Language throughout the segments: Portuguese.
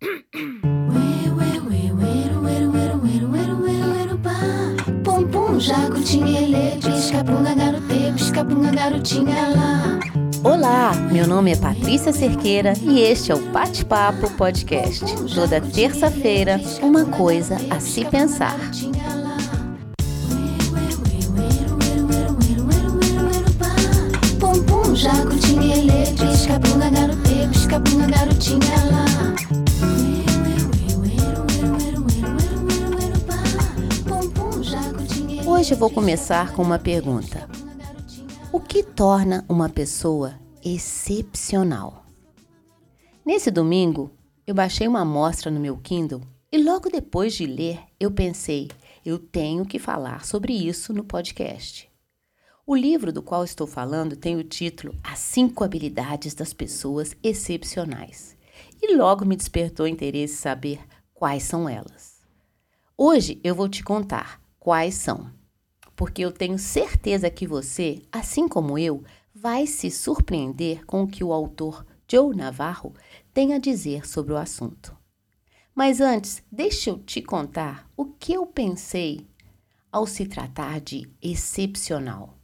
Pum pum, garotinha lá. Olá, meu nome é Patrícia Cerqueira e este é o Bate-Papo Podcast. Toda terça-feira, uma coisa a se pensar. Jacutinha, ele, pisca-punga, garote, pisca-punga, garotinha lá. Hoje vou começar com uma pergunta: O que torna uma pessoa excepcional? Nesse domingo, eu baixei uma amostra no meu Kindle e logo depois de ler, eu pensei, eu tenho que falar sobre isso no podcast. O livro do qual estou falando tem o título As Cinco Habilidades das Pessoas Excepcionais. E logo me despertou interesse saber quais são elas. Hoje eu vou te contar quais são, porque eu tenho certeza que você, assim como eu, vai se surpreender com o que o autor Joe Navarro tem a dizer sobre o assunto. Mas antes, deixa eu te contar o que eu pensei ao se tratar de excepcional.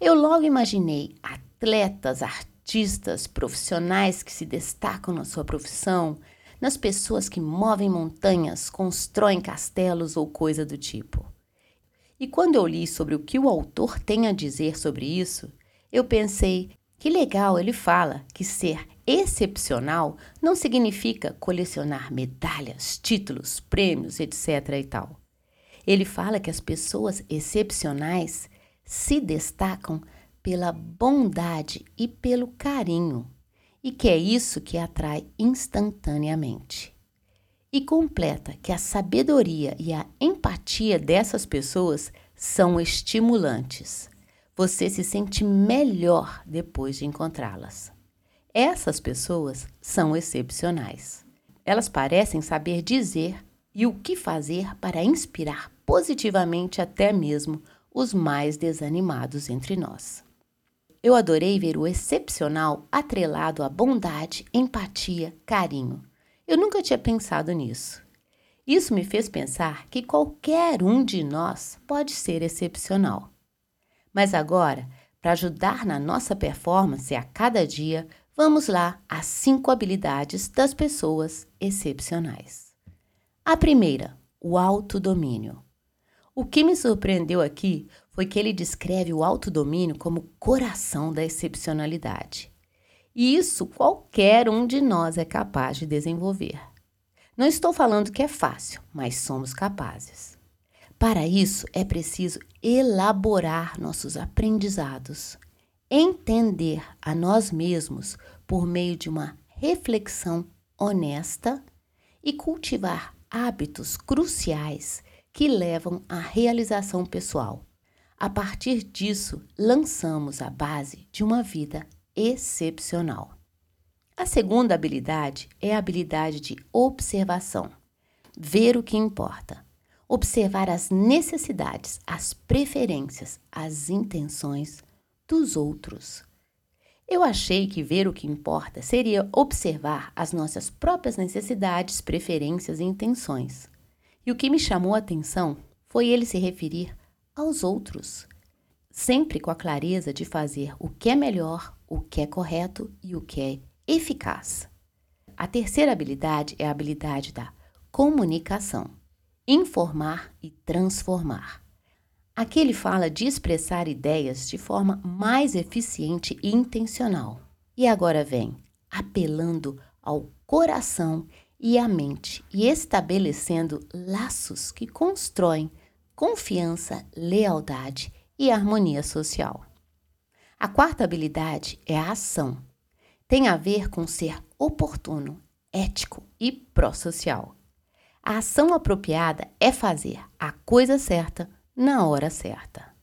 Eu logo imaginei atletas, artistas, profissionais que se destacam na sua profissão, nas pessoas que movem montanhas, constroem castelos ou coisa do tipo. E quando eu li sobre o que o autor tem a dizer sobre isso, eu pensei que legal ele fala que ser excepcional não significa colecionar medalhas, títulos, prêmios, etc. e tal. Ele fala que as pessoas excepcionais se destacam pela bondade e pelo carinho, e que é isso que atrai instantaneamente. E completa que a sabedoria e a empatia dessas pessoas são estimulantes. Você se sente melhor depois de encontrá-las. Essas pessoas são excepcionais. Elas parecem saber dizer e o que fazer para inspirar positivamente até mesmo os mais desanimados entre nós. Eu adorei ver o excepcional atrelado à bondade, empatia, carinho. Eu nunca tinha pensado nisso. Isso me fez pensar que qualquer um de nós pode ser excepcional. Mas agora, para ajudar na nossa performance a cada dia, vamos lá às cinco habilidades das pessoas excepcionais. A primeira, o autodomínio. O que me surpreendeu aqui foi que ele descreve o autodomínio como coração da excepcionalidade. E isso qualquer um de nós é capaz de desenvolver. Não estou falando que é fácil, mas somos capazes. Para isso, é preciso elaborar nossos aprendizados, entender a nós mesmos por meio de uma reflexão honesta e cultivar hábitos cruciais que levam à realização pessoal. A partir disso, lançamos a base de uma vida excepcional. A segunda habilidade é a habilidade de observação. Ver o que importa. Observar as necessidades, as preferências, as intenções dos outros. Eu achei que ver o que importa seria observar as nossas próprias necessidades, preferências e intenções. E o que me chamou a atenção foi ele se referir aos outros, sempre com a clareza de fazer o que é melhor, o que é correto e o que é eficaz. A terceira habilidade é a habilidade da comunicação, informar e transformar. Aqui ele fala de expressar ideias de forma mais eficiente e intencional. E agora vem apelando ao coração e à mente e estabelecendo laços que constroem confiança, lealdade e harmonia social. A quarta habilidade é a ação. Tem a ver com ser oportuno, ético e pró-social. A ação apropriada é fazer a coisa certa na hora certa.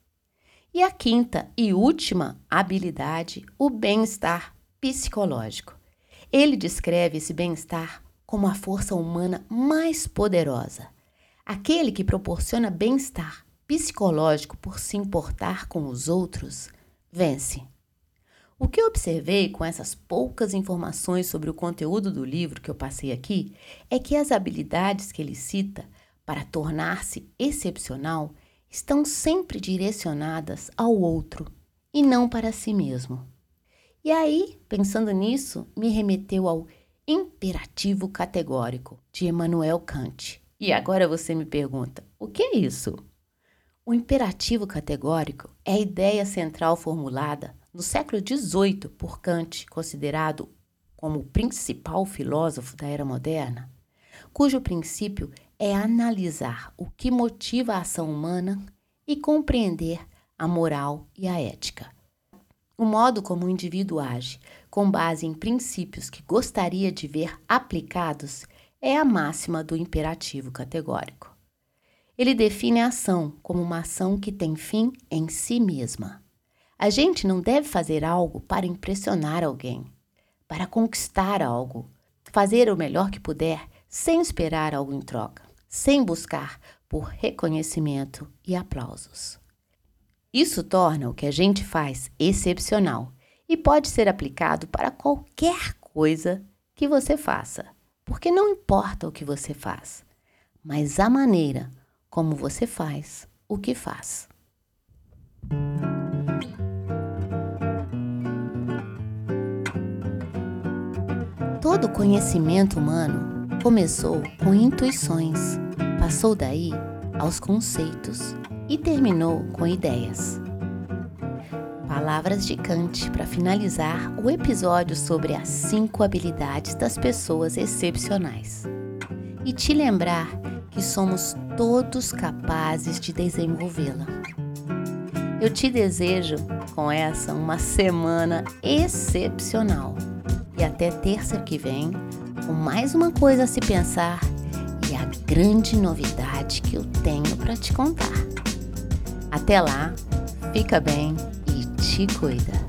E a quinta e última habilidade, o bem-estar psicológico. Ele descreve esse bem-estar como a força humana mais poderosa, aquele que proporciona bem-estar psicológico por se importar com os outros, vence. O que eu observei com essas poucas informações sobre o conteúdo do livro que eu passei aqui é que as habilidades que ele cita para tornar-se excepcional estão sempre direcionadas ao outro e não para si mesmo. E aí, pensando nisso, me remeteu ao imperativo categórico de Emmanuel Kant. E agora você me pergunta: o que é isso? O imperativo categórico é a ideia central formulada no século XVIII por Kant, considerado como o principal filósofo da era moderna, cujo princípio é analisar o que motiva a ação humana e compreender a moral e a ética. O modo como o indivíduo age, com base em princípios que gostaria de ver aplicados, é a máxima do imperativo categórico. Ele define a ação como uma ação que tem fim em si mesma. A gente não deve fazer algo para impressionar alguém, para conquistar algo, fazer o melhor que puder sem esperar algo em troca, sem buscar por reconhecimento e aplausos. Isso torna o que a gente faz excepcional e pode ser aplicado para qualquer coisa que você faça, porque não importa o que você faz, mas a maneira como você faz o que faz. Todo conhecimento humano começou com intuições, passou daí aos conceitos e terminou com ideias. Palavras de Kant para finalizar o episódio sobre as cinco habilidades das pessoas excepcionais. E te lembrar que somos todos capazes de desenvolvê-la. Eu te desejo com essa uma semana excepcional e até terça que vem com mais uma coisa a se pensar e a grande novidade que eu tenho para te contar. Até lá, fica bem e te cuida.